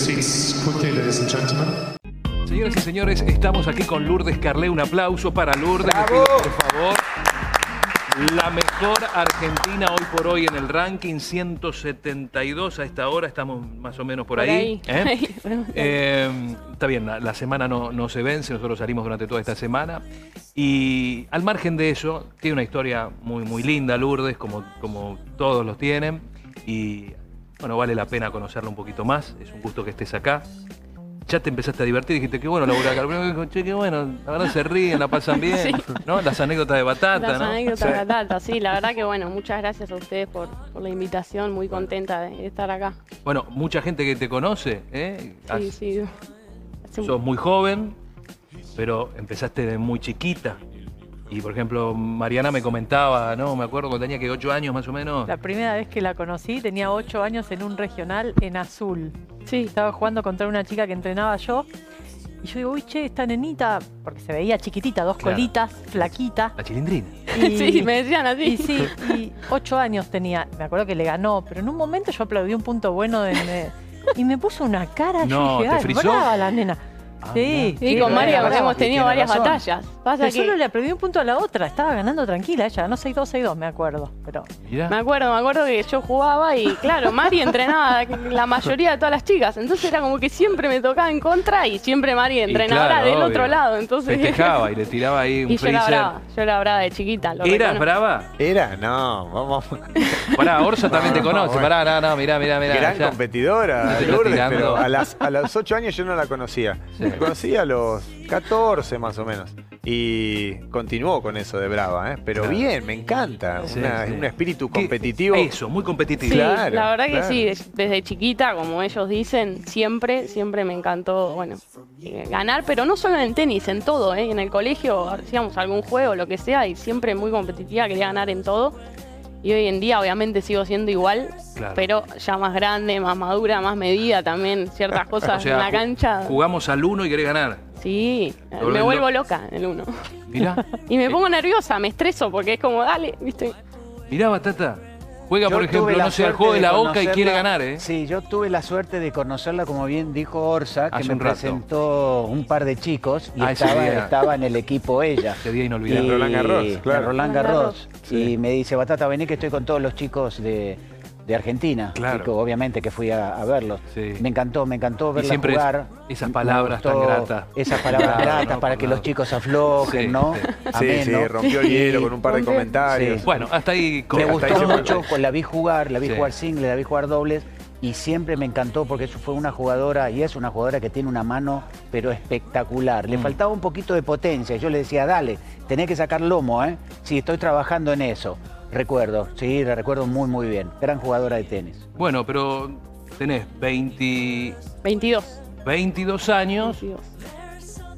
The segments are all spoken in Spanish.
seats quickly, ladies and gentlemen. Señoras y señores, estamos aquí con Lourdes Carlé. Un aplauso para Lourdes, pido, por favor. La mejor argentina hoy por hoy en el ranking 172 a esta hora, estamos más o menos por, Por ahí. ahí. ¿eh? Eh, está bien, la, la semana no, no se vence, nosotros salimos durante toda esta semana. Y al margen de eso, tiene una historia muy, muy linda, Lourdes, como, como todos los tienen. Y bueno, vale la pena conocerla un poquito más. Es un gusto que estés acá. Ya te empezaste a divertir, dijiste que bueno, laburar acá. Dijo, che, qué bueno, la verdad se ríen, la pasan bien, Sí. ¿no? Las anécdotas de batata, Las ¿no? anécdotas de Batata, sí, la verdad que bueno, muchas gracias a ustedes por, por la invitación, muy contenta de estar acá. Bueno, mucha gente que te conoce, ¿eh? Sí, Has- sí. Un- Sos muy joven, pero empezaste de muy chiquita. Y por ejemplo, Mariana me comentaba, ¿no? Me acuerdo cuando tenía que 8 años más o menos. La primera vez que la conocí tenía ocho años en un regional en azul. Sí, Estaba jugando contra una chica que entrenaba yo. Y yo digo, uy, che, esta nenita, porque se veía chiquitita, dos Claro. colitas, flaquita. La chilindrina. Y, sí, me decían así. y sí, y ocho años tenía. Me acuerdo que le ganó, pero en un momento yo aplaudí un punto bueno de, de- y me puso una cara. No, yo dije, ¿te "Ay, frisó? brava la nena. Ah, sí, con María hemos tenido varias razón. batallas. Pasa Pero que solo le aplaudí un punto a la otra. Estaba ganando tranquila ella, no 6-2, 6-2, me acuerdo. Pero Mirá. me acuerdo, me acuerdo que yo jugaba y claro, Mari entrenaba la mayoría de todas las chicas, entonces era como que siempre me tocaba en contra y siempre Mari claro, del obvio. otro lado, entonces Festejaba y le tiraba ahí un y yo era brava, yo era brava de chiquita. Lo ¿Eras brava? Era, no, vamos. Pará, Orsa también te No, conoce. bueno. Pará, no, no, mirá, mirá, mirá. Gran ya. competidora, Lourdes, tirando. pero a, las, a los 8 años yo no la conocía. Sí. La conocí a los 14 más o menos. Y continuó con eso de brava, ¿eh? Pero Claro. bien, me encanta. Sí, Una- sí. Un espíritu ¿Qué? competitivo. Eso, muy competitivo. Sí, Claro, la verdad que claro. sí, des- desde chiquita, como ellos dicen, siempre, siempre me encantó, bueno, eh, ganar, pero no solo en el tenis, en todo, ¿eh? en el colegio hacíamos algún juego, lo que sea, y siempre muy competitiva, quería ganar en todo. Y hoy en día obviamente sigo siendo igual, Claro. pero ya más grande, más madura, más medida también, ciertas cosas O sea, en la cancha. Jugamos al uno y querés ganar. Sí, me vuelvo lo- loca en el uno. Mirá, Y me pongo nerviosa, me estreso, porque es como, dale, viste. mirá, Batata. Juega, Yo por ejemplo, no sé, al juego de la Oca y quiere ganar, ¿eh? Sí, yo tuve la suerte de conocerla, como bien dijo Orsa, que Hace me un presentó un par de chicos y Ah, estaba, estaba en el equipo ella. Ese día inolvidable. Y- Roland Garros, claro. Roland Roland Garros. Sí. Y me dice, Batata, vení que estoy con todos los chicos de, de Argentina. Claro. Que obviamente que fui a, a verlos. Sí. Me encantó, me encantó Y verla siempre jugar. esas Me palabras tan gratas. Esas palabras Claro, gratas ¿no? para que los chicos aflojen, Sí, ¿no? sí. Rompió el hielo con un par de comentarios. Sí. Bueno, hasta ahí. Me hasta gustó ahí mucho, con la vi jugar, la vi Sí. jugar single, la vi jugar dobles y siempre me encantó porque eso fue una jugadora y es una jugadora que tiene una mano pero espectacular. Le Mm. faltaba un poquito de potencia. Yo le decía, dale, tenés que sacar lomo, ¿eh? Sí, estoy trabajando en eso. Recuerdo, sí, la recuerdo muy, muy bien. Gran jugadora de tenis. Bueno, pero tenés 20, 22. 22 años 22.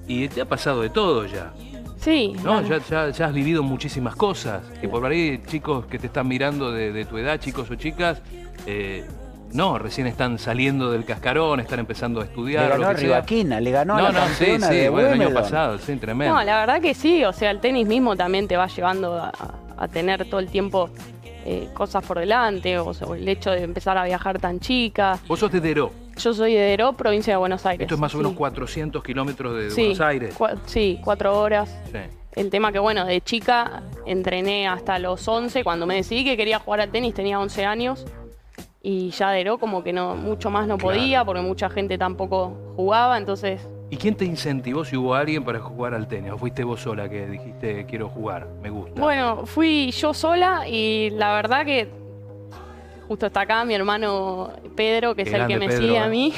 y te ha pasado de todo ya. Sí. ¿no? Ya, ya- ya has vivido muchísimas cosas. Que por ahí, chicos que te están mirando de, de tu edad, chicos o chicas, eh, no, recién están saliendo del cascarón, están empezando a estudiar. Le ganó a. Rivaquina, le ganó a No, la no, sí, campeona sí, de bueno, el año pasado, sí, tremendo. No, la verdad que sí, o sea, el tenis mismo también te va llevando a, a tener todo el tiempo eh, cosas por delante, o sea, el hecho de empezar a viajar tan chica. Vos sos de Deró. Yo soy de Deró, provincia de Buenos Aires. Esto es más o menos sí. 400 kilómetros de, Sí, Buenos Aires. cua- sí, cuatro horas. Sí. El tema que, bueno, de chica entrené hasta los 11. Cuando me decidí que quería jugar al tenis tenía 11 años. Y ya Deró como que no mucho más no Claro. podía porque mucha gente tampoco jugaba. Entonces, ¿Y quién te incentivó si hubo alguien para jugar al tenis? ¿O fuiste vos sola que dijiste quiero jugar, me gusta? Bueno, fui yo sola y la verdad que justo está acá mi hermano Pedro, que es el que me Pedro, sigue eh. a mí.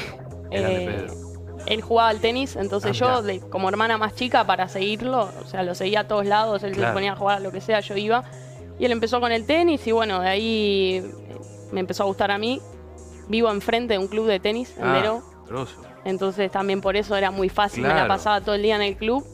Qué grande Eh, él jugaba al tenis, entonces Ah, yo, de- como hermana más chica, para seguirlo, o sea, lo seguía a todos lados, él Claro. se ponía a jugar a lo que sea, yo iba. Y él empezó con el tenis y bueno, de ahí eh, me empezó a gustar a mí. Vivo enfrente de un club de tenis en Ah. Grosso. Entonces también por eso era muy fácil, me la pasaba todo el día en el club.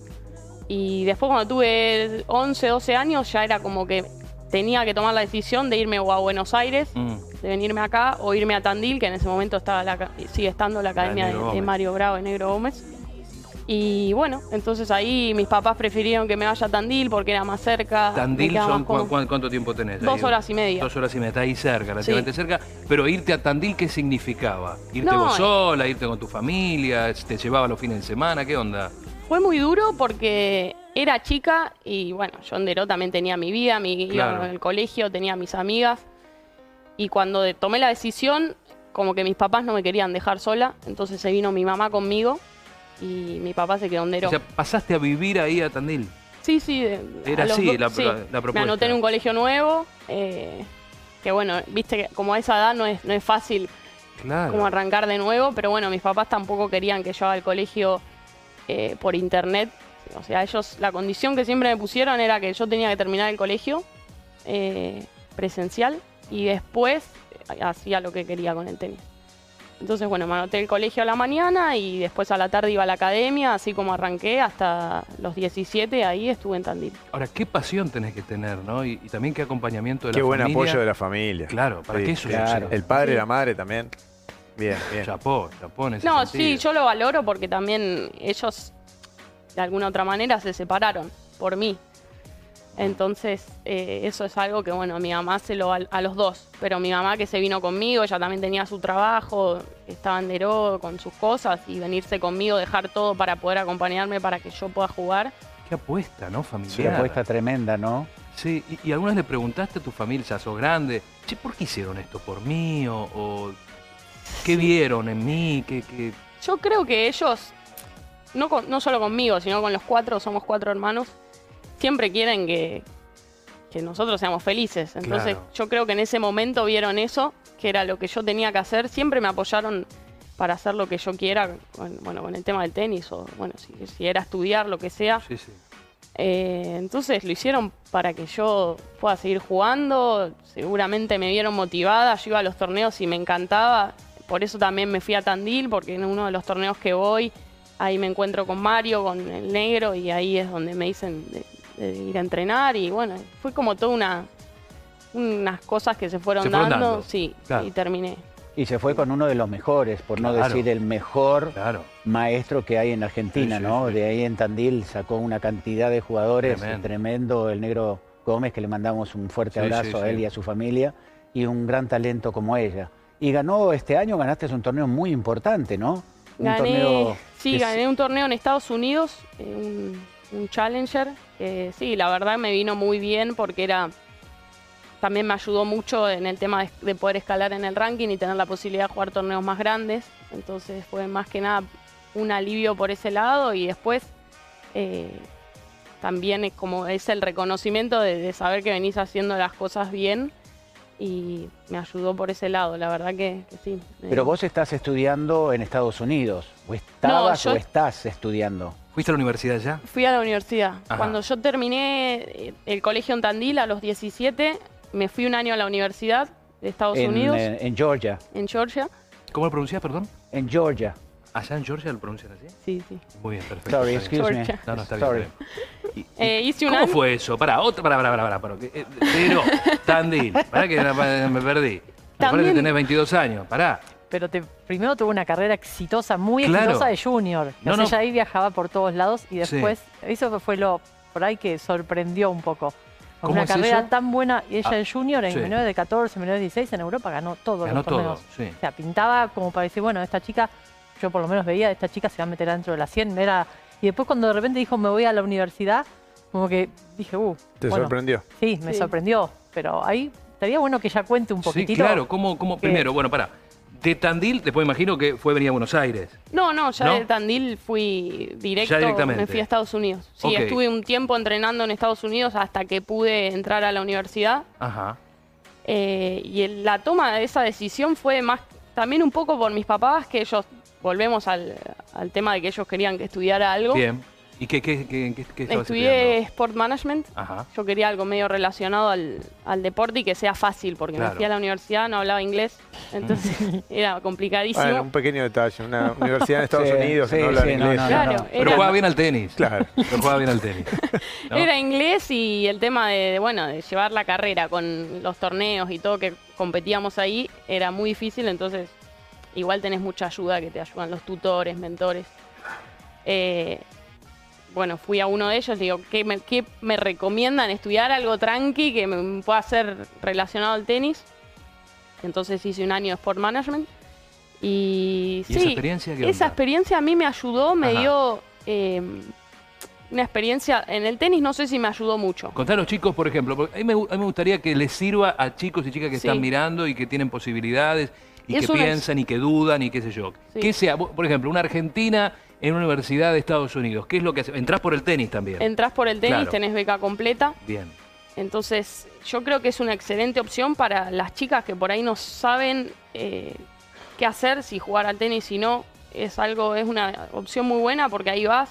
Y después cuando tuve 11, 12 años ya era como que tenía que tomar la decisión de irme o a Buenos Aires, Mm. de venirme acá, o irme a Tandil, que en ese momento estaba la, sigue estando la academia de, de. Mario Bravo y Negro Gómez. Y bueno, entonces ahí mis papás prefirieron que me vaya a Tandil porque era más cerca. Tandil son, más cómodo. ¿cu- cu- ¿cuánto tiempo tenés? Dos ahí? horas y media. Dos horas y media, está ahí cerca, relativamente cerca. Pero irte a Tandil, ¿qué significaba? ¿Irte No, vos eh. sola, irte con tu familia? ¿Te llevaba los fines de semana? ¿Qué onda? Fue muy duro porque era chica y bueno, yo en Deró también tenía mi vida, mi, Claro. iba al colegio, tenía mis amigas. Y cuando tomé la decisión, como que mis papás no me querían dejar sola, entonces se vino mi mamá conmigo y mi papá se quedó en Deró. O sea, pasaste a vivir ahí a Tandil. Sí, sí. de- Era así la- sí. la- la propuesta. Me anoté en un colegio nuevo, eh, que bueno, viste que como a esa edad no es, no es fácil Claro. como arrancar de nuevo, pero bueno, mis papás tampoco querían que yo haga el colegio eh, por internet. O sea, ellos, la condición que siempre me pusieron era que yo tenía que terminar el colegio eh, presencial y después hacía lo que quería con el tenis. Entonces, bueno, me anoté el colegio a la mañana y después a la tarde iba a la academia, así como arranqué hasta los 17, ahí estuve en Tandil. Ahora, qué pasión tenés que tener, ¿no? Y, y también qué acompañamiento de Qué la buen familia. apoyo de la familia. Claro, para Sí, que eso claro. El padre y Sí. la madre también. Bien, bien. Chapó, chapó en ese No, sentido. sí, yo lo valoro porque también ellos de alguna otra manera se separaron por mí. Entonces, eh, eso es algo que, bueno, mi mamá se lo val- a los dos, pero mi mamá que se vino conmigo, ella también tenía su trabajo, estaba en Deró con sus cosas y venirse conmigo, dejar todo para poder acompañarme para que yo pueda jugar. Qué apuesta, ¿no? Una Familiar. apuesta tremenda, ¿no? Sí, y, y alguna vez le preguntaste a tu familia, ya sos grande, che, ¿por qué hicieron esto por mí? O, o ¿qué vieron en mí? ¿Qué, qué- Yo creo que ellos, no, con- no solo conmigo, sino con los cuatro, somos cuatro hermanos, siempre quieren que, que nosotros seamos felices. Entonces Claro. yo creo que en ese momento vieron eso, que era lo que yo tenía que hacer. Siempre me apoyaron para hacer lo que yo quiera, con, bueno, con el tema del tenis o, bueno, si, si era estudiar, lo que sea. Sí, sí. Eh, entonces lo hicieron para que yo pueda seguir jugando. Seguramente me vieron motivada. Yo iba a los torneos y me encantaba. Por eso también me fui a Tandil, porque en uno de los torneos que voy, ahí me encuentro con Mario, con el negro, y ahí es donde me dicen de, de ir a entrenar. Y bueno, fue como toda una unas cosas que se fueron, Se fueron dando, dando, sí, claro. y terminé. Y se fue con uno de los mejores, por no decir el mejor Claro. maestro que hay en Argentina, Sí, sí, ¿no? sí. De ahí en Tandil sacó una cantidad de jugadores Tremendo. tremendo. el negro Gómez, que le mandamos un fuerte Sí, abrazo sí, a él sí. y a su familia, y un gran talento como ella. Y ganó este año, ganaste un torneo muy importante, ¿no? Un Gané, torneo sí, gané un torneo en Estados Unidos, eh, un, un Challenger, que sí, la verdad me vino muy bien porque era también me ayudó mucho en el tema de, de poder escalar en el ranking y tener la posibilidad de jugar torneos más grandes. Entonces fue más que nada un alivio por ese lado y después eh, también es como es el reconocimiento de, de saber que venís haciendo las cosas bien y me ayudó por ese lado, la verdad que, que sí. Pero vos estás estudiando en Estados Unidos, o estabas yo- o estás estudiando. ¿Fuiste a la universidad ya? Fui a la universidad. Ajá. Cuando yo terminé eh, el colegio en Tandil a los 17, me fui un año a la universidad de Estados En, Unidos, eh, en Georgia, en Georgia. ¿Cómo lo pronunciás, perdón? en Georgia. ¿Allá en Georgia lo pronuncian así? Sí, sí. Muy bien, perfecto. Sorry, excuse me. No, no, está bien. Sorry. está bien. Y- y- Eh, hice un ¿Cómo año- fue eso? Pará, otra, pará, pará, pará, pará, eh, Pero, Tandil, pará que me perdí. Me parece que tenés 22 años, pará. Pero te, primero tuvo una carrera exitosa, muy Claro. exitosa de junior. No, no. ella ahí viajaba por todos lados y después, eso fue lo por ahí que sorprendió un poco. Con ¿Cómo una es carrera eso? tan buena, y ella Ah, en junior, en sí. menores de 14, menores de 16, en Europa ganó todos Ganó los todo, torneos. sí. O sea, pintaba como para decir, bueno, esta chica, yo por lo menos veía, esta chica se va a meter dentro de la 100. Era, y después cuando de repente dijo, me voy a la universidad, como que dije, uh, ¿Te bueno, sorprendió? Sí, me Sí. sorprendió. Pero ahí estaría bueno que ella cuente un Sí, poquitito. claro, ¿cómo, cómo? que- Primero, bueno, pará. De Tandil, después imagino que fue venir a Buenos Aires. No, no, ya ¿No? de Tandil fui directo, Ya directamente. me fui a Estados Unidos. Sí, estuve un tiempo entrenando en Estados Unidos hasta que pude entrar a la universidad. Ajá. Eh, y la toma de esa decisión fue más también un poco por mis papás, que ellos, volvemos al, al tema de que ellos querían que estudiara algo. Bien. ¿Y qué, qué, qué, qué, qué estabas Estudié estudiando? Sport Management. Ajá. Yo quería algo medio relacionado al, al deporte y que sea fácil, porque Claro. me fui a la universidad, no hablaba inglés, entonces era complicadísimo. Bueno, un pequeño detalle. Una universidad en Estados Sí, Unidos que sí, no habla sí, no, inglés. no, Claro, no. Pero era- jugaba bien al tenis. Claro. Pero jugaba bien al tenis. ¿no? Era inglés y el tema de, de, bueno, de llevar la carrera con los torneos y todo que competíamos ahí era muy difícil, entonces igual tenés mucha ayuda que te ayudan los tutores, mentores. Eh, bueno, fui a uno de ellos, digo, ¿qué me, qué me recomiendan? Estudiar algo tranqui que me pueda ser relacionado al tenis. Entonces hice un año de Sport Management. Y, ¿Y sí, esa experiencia qué esa experiencia a mí me ayudó, me Ajá. dio eh, una experiencia en el tenis, no sé si me ayudó mucho. Contar a los chicos, por ejemplo, porque a mí, me, a mí me gustaría que les sirva a chicos y chicas que Sí. están mirando y que tienen posibilidades y Es que piensan y que dudan y qué sé yo. Sí. Que sea, por ejemplo, una argentina en una universidad de Estados Unidos, ¿qué es lo que hace? Entrás por el tenis también. Entrás por el tenis, Claro. tenés beca completa. Bien. Entonces, yo creo que es una excelente opción para las chicas que por ahí no saben eh, qué hacer, si jugar al tenis, si no. Es algo, es una opción muy buena porque ahí vas.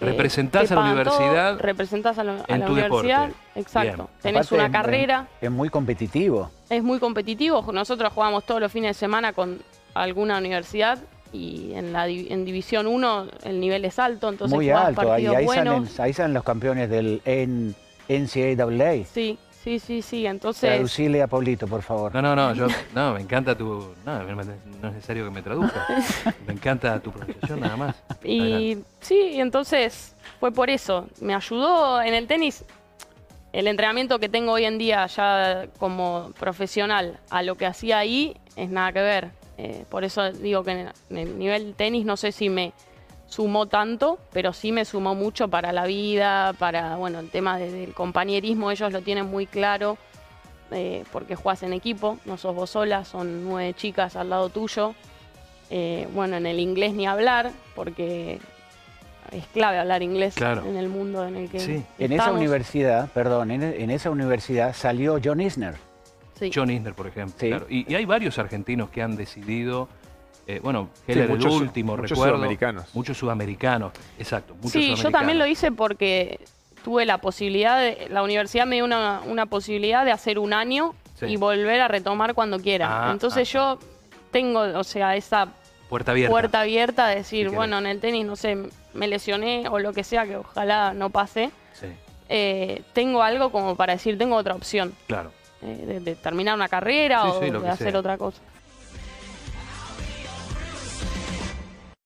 eh, Representás a la pagan todo, universidad representás a la, a universidad. deporte. Exacto. Bien. Tenés Aparte, una es- carrera, Es, muy competitivo. es muy competitivo. Nosotros jugamos todos los fines de semana con alguna universidad y en la en División 1 el nivel es alto, entonces muy jugás alto. Ahí, partidos ahí, buenos. salen, ahí salen los campeones del N- NCAA. Sí, sí, sí, sí. Entonces, Traducile a Paulito, por favor. No, no, no, yo, no, me encanta tu, no, no es necesario que me traduzca. Me encanta tu pronunciación nada más. Y Adelante. sí, y entonces fue por eso. Me ayudó en el tenis. El entrenamiento que tengo hoy en día ya como profesional a lo que hacía ahí es nada que ver. Eh, por eso digo que en el, nivel tenis no sé si me sumó tanto, pero sí me sumó mucho para la vida, para bueno el tema de- del compañerismo, ellos lo tienen muy claro, eh, porque jugás en equipo, no sos vos sola, son nueve chicas al lado tuyo. Eh, bueno, en el inglés ni hablar, porque es clave hablar inglés Claro. en el mundo en el que Sí. En esa estamos. universidad, perdón, en, en esa universidad salió John Isner. Sí. John Isner, por ejemplo. Sí. claro. Y, y hay varios argentinos que han decidido, eh, bueno, Heller muchos el último, muchos recuerdo. sudamericanos. Muchos sudamericanos, exacto. Muchos Sí, yo también lo hice porque tuve la posibilidad, de, la universidad me dio una, una posibilidad de hacer un año Sí. y volver a retomar cuando quiera. Ah, Entonces ah, yo tengo, o sea, esa Puerta abierta. puerta abierta de decir, bueno, en el tenis, no sé, me lesioné o lo que sea, que ojalá no pase. Sí, eh, tengo algo como para decir, tengo otra opción. claro. Eh, de, de terminar una carrera Sí, o sí, de hacer sea. otra cosa.